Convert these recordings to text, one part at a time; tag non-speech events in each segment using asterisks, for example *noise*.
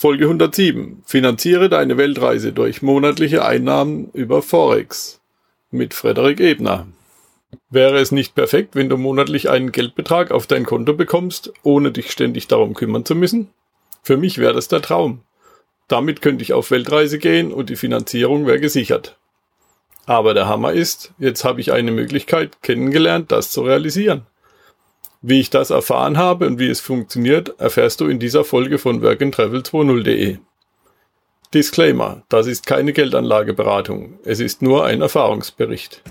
Folge 107. Finanziere deine Weltreise durch monatliche Einnahmen über Forex. Mit Frederik Ebner. Wäre es nicht perfekt, wenn du monatlich einen Geldbetrag auf dein Konto bekommst, ohne dich ständig darum kümmern zu müssen? Für mich wäre das der Traum. Damit könnte ich auf Weltreise gehen und die Finanzierung wäre gesichert. Aber der Hammer ist, jetzt habe ich eine Möglichkeit kennengelernt, das zu realisieren. Wie ich das erfahren habe und wie es funktioniert, erfährst du in dieser Folge von workandtravel20.de. Disclaimer, das ist keine Geldanlageberatung, es ist nur ein Erfahrungsbericht.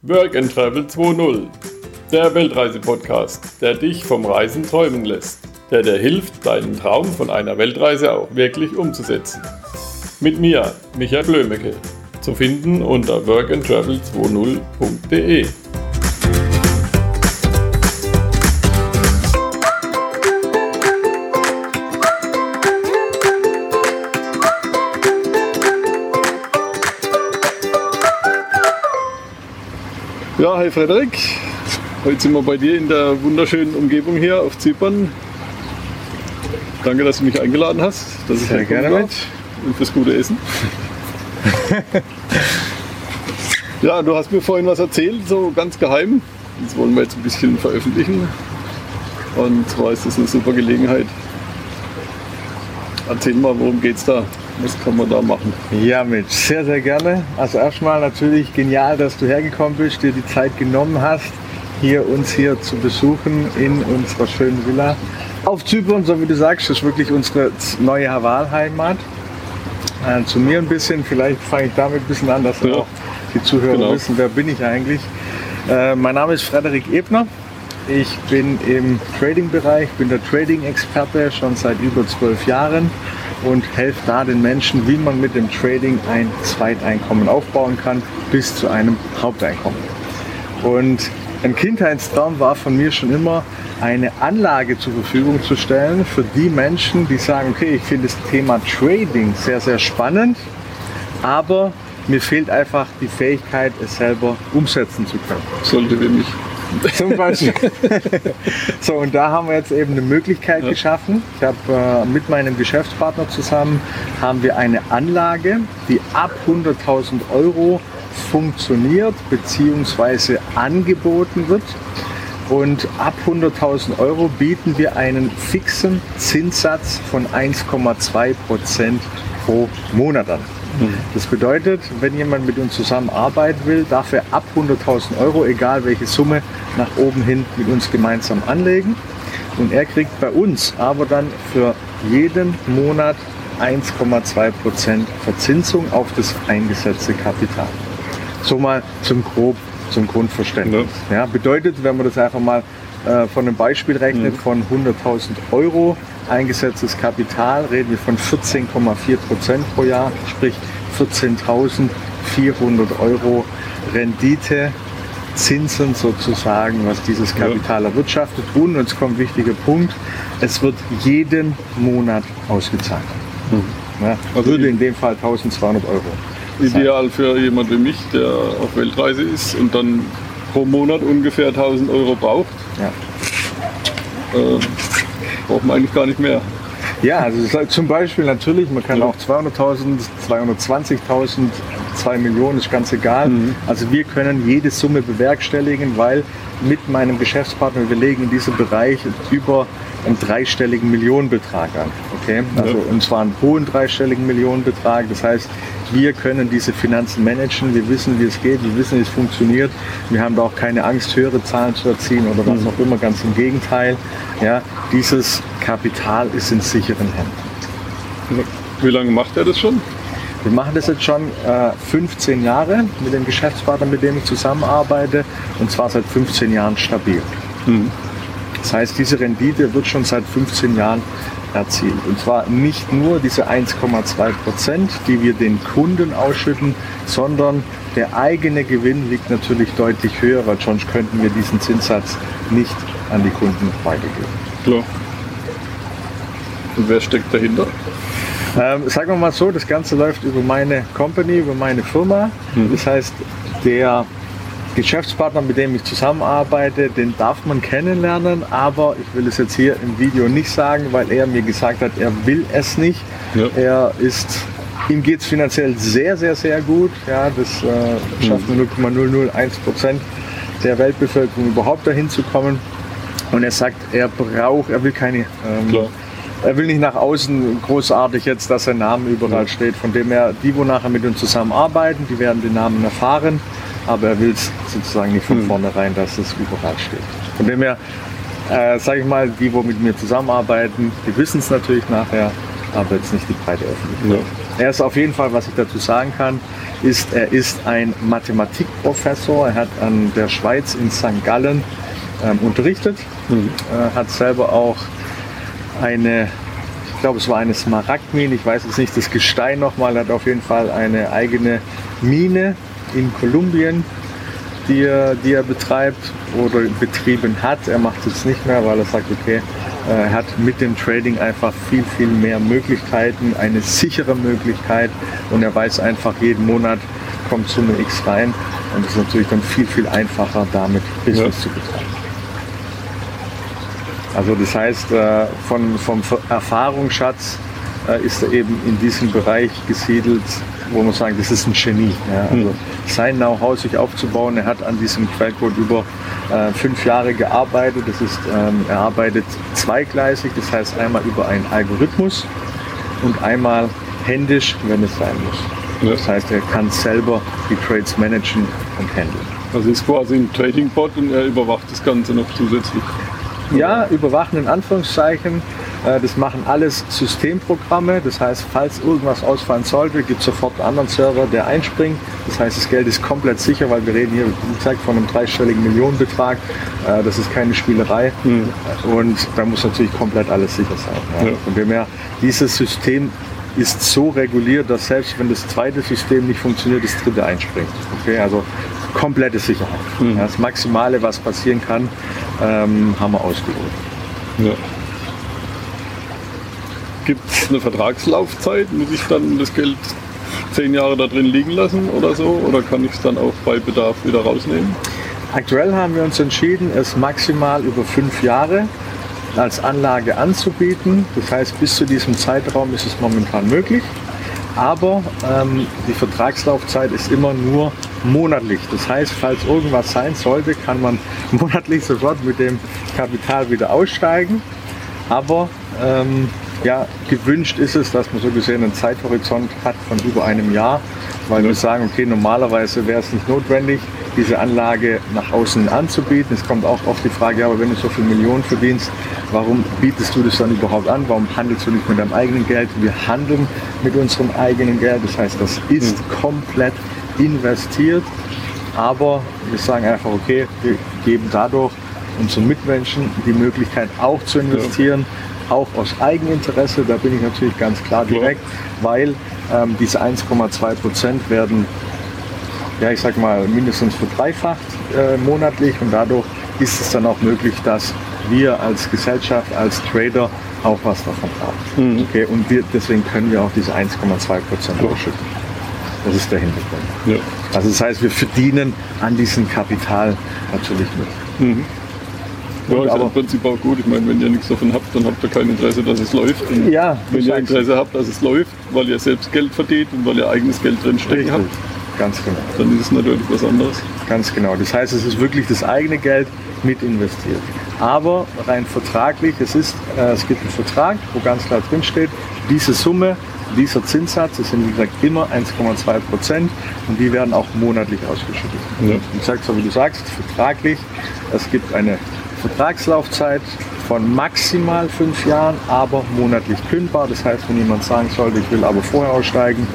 Work and Travel 2.0, der Weltreise-Podcast, der dich vom Reisen träumen lässt, der dir hilft, deinen Traum von einer Weltreise auch wirklich umzusetzen. Mit mir, Michael Blömecke, zu finden unter workandtravel20.de. Ja, hi Frederik. Heute sind wir bei dir in der wunderschönen Umgebung hier auf Zypern. Danke, dass du mich eingeladen hast. Dass Sehr gerne mit. Und fürs gute Essen. *laughs* ja, du hast mir vorhin was erzählt, so ganz geheim. Das wollen wir jetzt ein bisschen veröffentlichen. Und zwar ist das eine super Gelegenheit. Erzähl mal, worum geht's da? Was kann man da machen? Ja, Mitch, sehr, sehr gerne. Also erstmal natürlich genial, dass du hergekommen bist, dir die Zeit genommen hast, hier uns hier zu besuchen in unserer schönen Villa auf Zypern, so wie du sagst, ist wirklich unsere neue Wahlheimat. Äh, zu mir ein bisschen, vielleicht fange ich damit ein bisschen an, dass ja. auch die Zuhörer genau. wissen, wer bin ich eigentlich. Äh, mein Name ist Frederik Ebner. Ich bin im Trading-Bereich, bin der Trading-Experte schon seit über zwölf Jahren und helfe da den Menschen, wie man mit dem Trading ein Zweiteinkommen aufbauen kann, bis zu einem Haupteinkommen. Und ein Kindheitstraum war von mir schon immer, eine Anlage zur Verfügung zu stellen für die Menschen, die sagen, okay, ich finde das Thema Trading sehr, sehr spannend, aber mir fehlt einfach die Fähigkeit, es selber umsetzen zu können. Sollte wir nicht. Zum Beispiel. *laughs* so, und da haben wir jetzt eben eine Möglichkeit ja. geschaffen. Ich habe äh, mit meinem Geschäftspartner zusammen haben wir eine Anlage, die ab 100.000 Euro funktioniert bzw. angeboten wird. Und ab 100.000 Euro bieten wir einen fixen Zinssatz von 1,2 Prozent pro Monat an. Das bedeutet, wenn jemand mit uns zusammenarbeiten will, darf er ab 100.000 Euro, egal welche Summe, nach oben hin mit uns gemeinsam anlegen. Und er kriegt bei uns aber dann für jeden Monat 1,2 Prozent Verzinsung auf das eingesetzte Kapital. So mal zum grob zum Grundverständnis. Ja. ja. bedeutet, wenn man das einfach mal äh, von einem Beispiel rechnet, mhm. von 100.000 Euro eingesetztes Kapital, reden wir von 14,4 Prozent pro Jahr, sprich 14.400 Euro Rendite, Zinsen sozusagen, was dieses Kapital ja. erwirtschaftet. Und jetzt kommt ein wichtiger Punkt, es wird jeden Monat ausgezahlt. Mhm. Ja, also würde in dem Fall 1200 Euro ideal für jemand wie mich, der auf Weltreise ist und dann pro Monat ungefähr 1000 Euro braucht. Ja. Äh, braucht man eigentlich gar nicht mehr. Ja, also zum Beispiel natürlich, man kann auch 200.000, 220.000, 2 Millionen, ist ganz egal. Mhm. Also wir können jede Summe bewerkstelligen, weil mit meinem Geschäftspartner, wir legen in diesem Bereich über einen dreistelligen Millionenbetrag an. Okay? Also. Und zwar einen hohen dreistelligen Millionenbetrag. Das heißt, wir können diese Finanzen managen, wir wissen, wie es geht, wir wissen, wie es funktioniert. Wir haben da auch keine Angst, höhere Zahlen zu erzielen oder was mhm. auch immer, ganz im Gegenteil. Ja, dieses Kapital ist in sicheren Händen. Wie lange macht er das schon? Wir machen das jetzt schon äh, 15 Jahre mit dem Geschäftspartner, mit dem ich zusammenarbeite, und zwar seit 15 Jahren stabil. Mhm. Das heißt, diese Rendite wird schon seit 15 Jahren erzielt. Und zwar nicht nur diese 1,2 Prozent, die wir den Kunden ausschütten, sondern der eigene Gewinn liegt natürlich deutlich höher, weil sonst könnten wir diesen Zinssatz nicht an die Kunden weitergeben. Klar. Und wer steckt dahinter? Ähm, sagen wir mal so, das Ganze läuft über meine Company, über meine Firma. Mhm. Das heißt, der Geschäftspartner, mit dem ich zusammenarbeite, den darf man kennenlernen, aber ich will es jetzt hier im Video nicht sagen, weil er mir gesagt hat, er will es nicht. Ja. Er ist, ihm geht es finanziell sehr, sehr, sehr gut. Ja, das äh, schafft nur 0,001 Prozent der Weltbevölkerung überhaupt dahin zu kommen. Und er sagt, er braucht, er will keine ähm, er will nicht nach außen großartig jetzt, dass sein Name überall steht. Von dem her, die, wo nachher mit uns zusammenarbeiten, die werden den Namen erfahren, aber er will es sozusagen nicht von hm. vornherein, dass es überall steht. Von dem her, äh, sage ich mal, die, wo mit mir zusammenarbeiten, die wissen es natürlich nachher, aber jetzt nicht die breite Öffentlichkeit. Ja. Er ist auf jeden Fall, was ich dazu sagen kann, ist, er ist ein Mathematikprofessor. Er hat an der Schweiz in St. Gallen ähm, unterrichtet, mhm. äh, hat selber auch eine, ich glaube es war eine Smaragdmine, ich weiß jetzt nicht das Gestein nochmal, hat auf jeden Fall eine eigene Mine in Kolumbien, die er, die er betreibt oder betrieben hat. Er macht es nicht mehr, weil er sagt, okay, er hat mit dem Trading einfach viel, viel mehr Möglichkeiten, eine sichere Möglichkeit und er weiß einfach, jeden Monat kommt Summe X rein und es ist natürlich dann viel, viel einfacher, damit Business ja. zu betreiben. Also das heißt, äh, von, vom Erfahrungsschatz äh, ist er eben in diesem Bereich gesiedelt, wo man sagen, das ist ein Genie. Ja. Also sein Know-how sich aufzubauen, er hat an diesem Quellcode über äh, fünf Jahre gearbeitet. Das ist, ähm, er arbeitet zweigleisig, das heißt einmal über einen Algorithmus und einmal händisch, wenn es sein muss. Ja. Das heißt, er kann selber die Trades managen und handeln. Also ist quasi ein Trading-Bot und er überwacht das Ganze noch zusätzlich. Ja, überwachen in Anführungszeichen. Äh, das machen alles Systemprogramme. Das heißt, falls irgendwas ausfallen sollte, gibt es sofort einen anderen Server, der einspringt. Das heißt, das Geld ist komplett sicher, weil wir reden hier, wie gesagt, von einem dreistelligen Millionenbetrag. Äh, das ist keine Spielerei. Mhm. Und da muss natürlich komplett alles sicher sein. Ja. Ja. Von dem her, dieses System ist so reguliert, dass selbst wenn das zweite System nicht funktioniert, das dritte einspringt. Okay, also komplette Sicherheit. Mhm. Das Maximale, was passieren kann, ähm, haben wir ausgeholt. Ja. Gibt es eine Vertragslaufzeit? Muss ich dann das Geld zehn Jahre da drin liegen lassen oder so? Oder kann ich es dann auch bei Bedarf wieder rausnehmen? Aktuell haben wir uns entschieden, es maximal über fünf Jahre als Anlage anzubieten. Das heißt, bis zu diesem Zeitraum ist es momentan möglich. Aber ähm, die Vertragslaufzeit ist immer nur monatlich. Das heißt, falls irgendwas sein sollte, kann man *laughs* monatlich sofort mit dem Kapital wieder aussteigen. Aber ähm, ja, gewünscht ist es, dass man so gesehen einen Zeithorizont hat von über einem Jahr, weil wir sagen, okay, normalerweise wäre es nicht notwendig, diese Anlage nach außen anzubieten. Es kommt auch oft die Frage, ja, aber wenn du so viele Millionen verdienst, warum bietest du das dann überhaupt an? Warum handelst du nicht mit deinem eigenen Geld? Wir handeln mit unserem eigenen Geld. Das heißt, das ist mhm. komplett investiert. Aber wir sagen einfach, okay, wir geben dadurch unseren Mitmenschen die Möglichkeit auch zu investieren, ja. auch aus Eigeninteresse. Da bin ich natürlich ganz klar direkt, ja. weil ähm, diese 1,2 Prozent werden, ja ich sag mal, mindestens verdreifacht äh, monatlich und dadurch ist es dann auch möglich, dass wir als Gesellschaft, als Trader auch was davon haben. Mhm. Okay, und wir, deswegen können wir auch diese 1,2 Prozent ausschütten. Das ist der Hintergrund. Ja. Also das heißt, wir verdienen an diesem Kapital natürlich mit. Mhm. Ja, ist aber im Prinzip auch gut. Ich meine, wenn ihr nichts davon habt, dann habt ihr kein Interesse, dass es läuft. Und ja, wenn ihr Interesse habt, dass es läuft, weil ihr selbst Geld verdient und weil ihr eigenes Geld drin stecken habt, ganz genau. Dann ist es natürlich was anderes. Ganz genau. Das heißt, es ist wirklich das eigene Geld mit investiert. Aber rein vertraglich, es, ist, äh, es gibt einen Vertrag, wo ganz klar drin steht, diese Summe dieser Zinssatz, das sind wie gesagt immer 1,2 Prozent und die werden auch monatlich ausgeschüttet. Ja. Wie gesagt, so wie du sagst, vertraglich, es gibt eine Vertragslaufzeit von maximal fünf Jahren, aber monatlich kündbar. Das heißt, wenn jemand sagen sollte, ich will aber vorher aussteigen,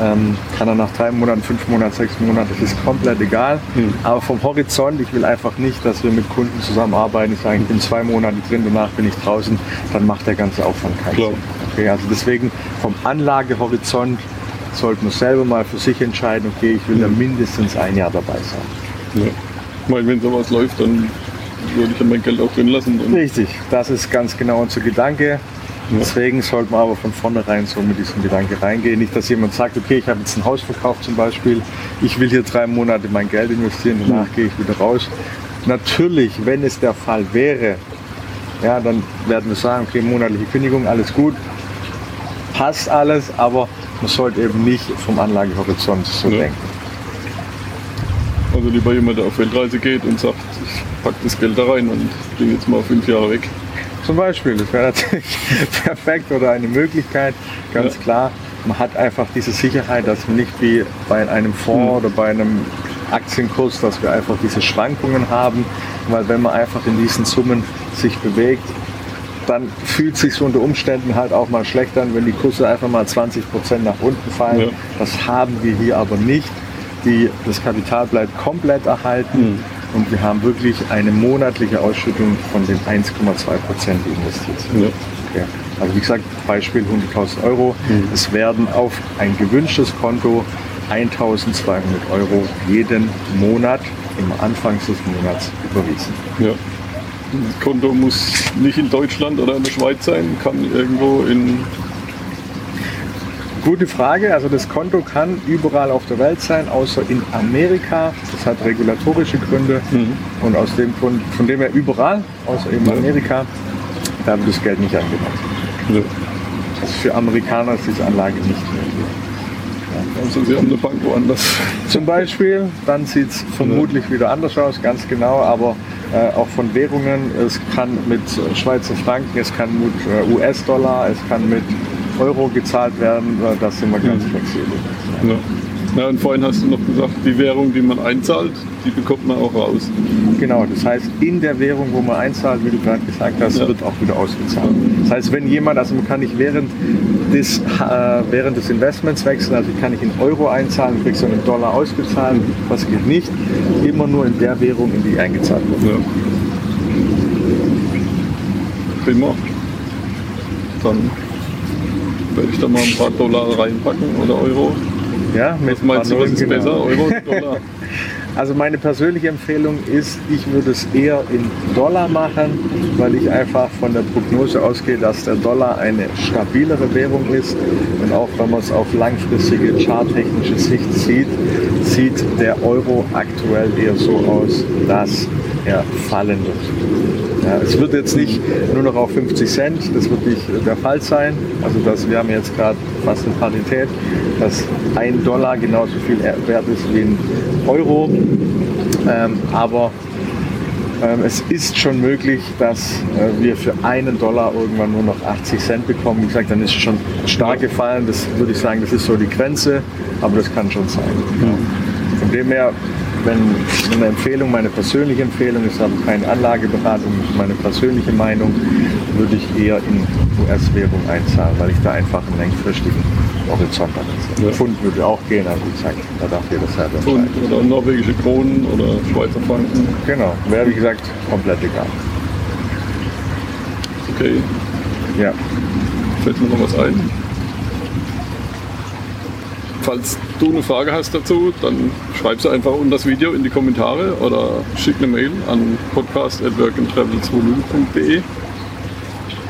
ähm, kann er nach drei Monaten, fünf Monaten, sechs Monaten, das ist komplett egal. Mhm. Aber vom Horizont, ich will einfach nicht, dass wir mit Kunden zusammenarbeiten. Ich sage, ich bin zwei Monate drin, danach bin ich draußen, dann macht der ganze Aufwand keinen Klar. Sinn. Okay, also deswegen vom Anlagehorizont sollte man selber mal für sich entscheiden, okay, ich will da hm. mindestens ein Jahr dabei sein. Ja. Ich meine, wenn sowas läuft, dann würde ich ja mein Geld auch drin lassen. Richtig, das ist ganz genau unser Gedanke. Deswegen sollte man aber von vornherein so mit diesem Gedanke reingehen. Nicht, dass jemand sagt, okay, ich habe jetzt ein Haus verkauft zum Beispiel, ich will hier drei Monate mein Geld investieren, danach gehe ich wieder raus. Natürlich, wenn es der Fall wäre, ja, dann werden wir sagen, okay, monatliche Kündigung, alles gut, passt alles, aber man sollte eben nicht vom Anlagehorizont so Ja. denken. Also lieber jemand, der auf Weltreise geht und sagt, ich packe das Geld da rein und bin jetzt mal fünf Jahre weg. Zum Beispiel, das wäre natürlich *laughs* perfekt oder eine Möglichkeit, ganz Ja. klar. Man hat einfach diese Sicherheit, dass man nicht wie bei einem Fonds Hm. oder bei einem Aktienkurs, dass wir einfach diese Schwankungen haben, weil wenn man einfach in diesen Summen sich bewegt, dann fühlt sich unter Umständen halt auch mal schlecht an, wenn die Kurse einfach mal 20 Prozent nach unten fallen. Ja. Das haben wir hier aber nicht. Die, das Kapital bleibt komplett erhalten und wir haben wirklich eine monatliche Ausschüttung von den 1,2 Prozent, investiert. Ja. Okay. Also wie gesagt, Beispiel 100.000 Euro. Es werden auf ein gewünschtes Konto 1.200 Euro jeden Monat im Anfang des Monats überwiesen. Ja. Das Konto muss nicht in Deutschland oder in der Schweiz sein, kann irgendwo in. Gute Frage. Also das Konto kann überall auf der Welt sein, außer in Amerika. Das hat regulatorische Gründe. Und aus dem Grund, von dem her überall, außer Ja. Amerika, da wird das Geld nicht angenommen. Ja. Also für Amerikaner ist diese Anlage nicht möglich. Also Sie haben eine Bank woanders. Zum Beispiel, dann sieht es vermutlich wieder anders aus, ganz genau, aber äh, auch von Währungen, es kann mit Schweizer Franken, es kann mit äh, US-Dollar, es kann mit Euro gezahlt werden, äh, da sind wir ganz flexibel. Ja. Ja, und vorhin hast du noch gesagt, die Währung, die man einzahlt, die bekommt man auch raus. Genau, das heißt, in der Währung, wo man einzahlt, wie du gerade gesagt hast, Ja. wird auch wieder ausgezahlt. Das heißt, wenn jemand, also man kann nicht während des, äh, während des Investments wechseln, also ich kann nicht in Euro einzahlen, kriegst du einen Dollar ausgezahlt, das geht nicht, immer nur in der Währung, in die eingezahlt wird. Ja. Prima. Dann werde ich da mal ein paar Dollar reinpacken oder Euro. Ja, mit Was meinst du, was ist genau. besser? Euro Dollar? *laughs* Also meine persönliche Empfehlung ist, ich würde es eher in Dollar machen, weil ich einfach von der Prognose ausgehe, dass der Dollar eine stabilere Währung ist. Und auch wenn man es auf langfristige charttechnische Sicht sieht, sieht der Euro aktuell eher so aus, dass er fallen wird. Ja, es wird jetzt nicht nur noch auf 50 Cent, das wird nicht der Fall sein. Also dass wir haben jetzt gerade fast eine Parität, dass ein Dollar genauso viel wert ist wie ein Euro. Ähm, aber ähm, es ist schon möglich, dass äh, wir für einen Dollar irgendwann nur noch 80 Cent bekommen. Wie gesagt, dann ist es schon stark gefallen. Das würde ich sagen, das ist so die Grenze, aber das kann schon sein. Von dem her, wenn eine Empfehlung, meine persönliche Empfehlung ist, aber keine Anlageberatung, meine persönliche Meinung, würde ich eher in US-Währung einzahlen, weil ich da einfach einen langfristigen Horizont habe. Ja. Pfund würde auch gehen, aber gesagt, da darf jeder selber Pfund oder norwegische Kronen oder Schweizer Franken. Genau, wäre wie gesagt komplett egal. Okay, Ja. fällt mir noch was ein. Falls du eine Frage hast dazu, dann schreib sie einfach unter das Video in die Kommentare oder schick eine Mail an podcast.workandtravel20.de.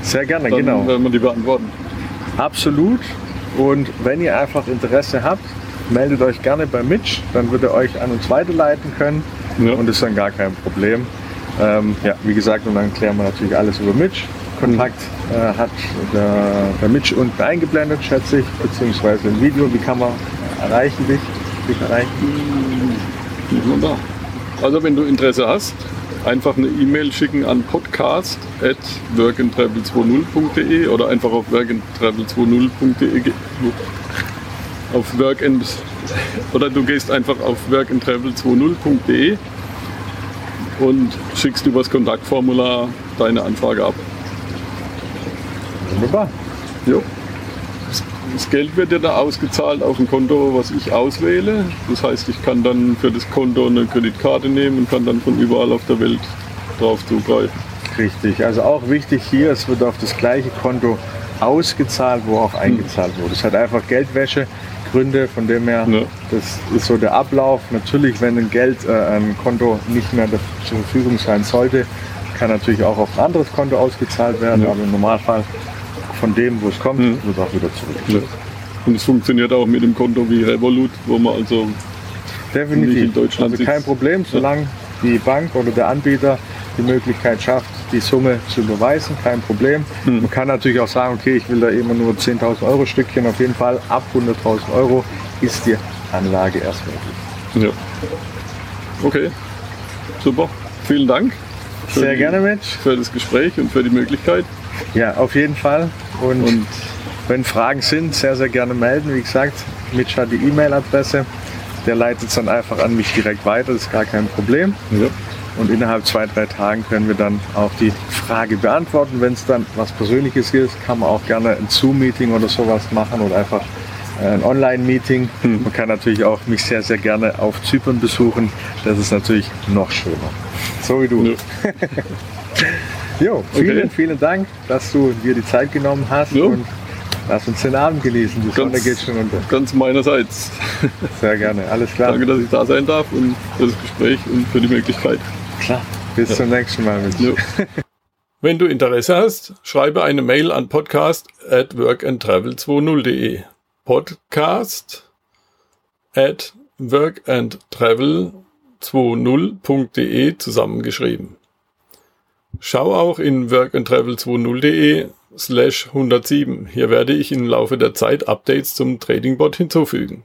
Sehr gerne, Dann genau. werden wir die beantworten. Absolut. Und wenn ihr einfach Interesse habt, meldet euch gerne bei Mitch, dann wird er euch an uns weiterleiten können Ja. und ist dann gar kein Problem. Ähm, ja, wie gesagt, und dann klären wir natürlich alles über Mitch. Kontakt äh, hat der, der Mitch unten eingeblendet, schätze ich, beziehungsweise im Video. Wie kann man erreichen dich? Dich erreichen? Nicht nur da. Also wenn du Interesse hast, einfach eine E-Mail schicken an podcast.workandtravel20.de oder einfach auf workandtravel20.de ge- auf work and, oder du gehst einfach auf workandtravel20.de und schickst übers Kontaktformular deine Anfrage ab. Wunderbar. Jo. Das- Geld wird ja da ausgezahlt auf ein Konto, was ich auswähle. Das heißt, ich kann dann für das Konto eine Kreditkarte nehmen und kann dann von überall auf der Welt drauf zugreifen. Richtig. Also auch wichtig hier, es wird auf das gleiche Konto ausgezahlt, wo auch eingezahlt wurde. Es hat einfach Geldwäschegründe, von dem her, Ja. das ist so der Ablauf. Natürlich, wenn ein Geld, äh, ein Konto nicht mehr zur Verfügung sein sollte, kann natürlich auch auf ein anderes Konto ausgezahlt werden, Ja. aber im Normalfall von dem, wo es kommt, Mhm. wird auch wieder zurück. Und es funktioniert auch mit dem Konto wie Revolut, wo man also Definitiv. Nicht in Deutschland also kein sitzt. Problem, solange die Bank oder der Anbieter die Möglichkeit schafft, die Summe zu überweisen, kein Problem. Hm. Man kann natürlich auch sagen, okay, ich will da immer nur 10.000 Euro Stückchen. Auf jeden Fall ab 100.000 Euro ist die Anlage erst möglich. Ja. Okay. Super. Vielen Dank. Sehr die- gerne, Mensch. Für das Gespräch und für die Möglichkeit. Ja, auf jeden Fall. Und, Und wenn Fragen sind, sehr, sehr gerne melden. Wie gesagt, Mitch hat die E-Mail-Adresse. Der leitet es dann einfach an mich direkt weiter, das ist gar kein Problem. ja. Und innerhalb zwei, drei Tagen können wir dann auch die Frage beantworten. Wenn es dann was Persönliches ist, kann man auch gerne ein Zoom-Meeting oder sowas machen oder einfach äh, ein Online-Meeting. Man kann natürlich auch mich sehr, sehr gerne auf Zypern besuchen. Das ist natürlich noch schöner. So wie du. Ja. *laughs* Jo, vielen, Okay. vielen Dank, dass du dir die Zeit genommen hast Ja. und lass uns den Abend genießen. Die Sonne geht schon unter. Ganz meinerseits. Sehr gerne. Alles klar. Danke, dass ich da sein darf und für das Gespräch und für die Möglichkeit. Klar. Bis zum nächsten Mal. Ja. *laughs* Wenn du Interesse hast, schreibe eine Mail an podcast at workandtravel20.de. Podcast at workandtravel20.de zusammengeschrieben. Schau auch in workandtravel20.de slash 107. Hier werde ich im Laufe der Zeit Updates zum Tradingbot hinzufügen.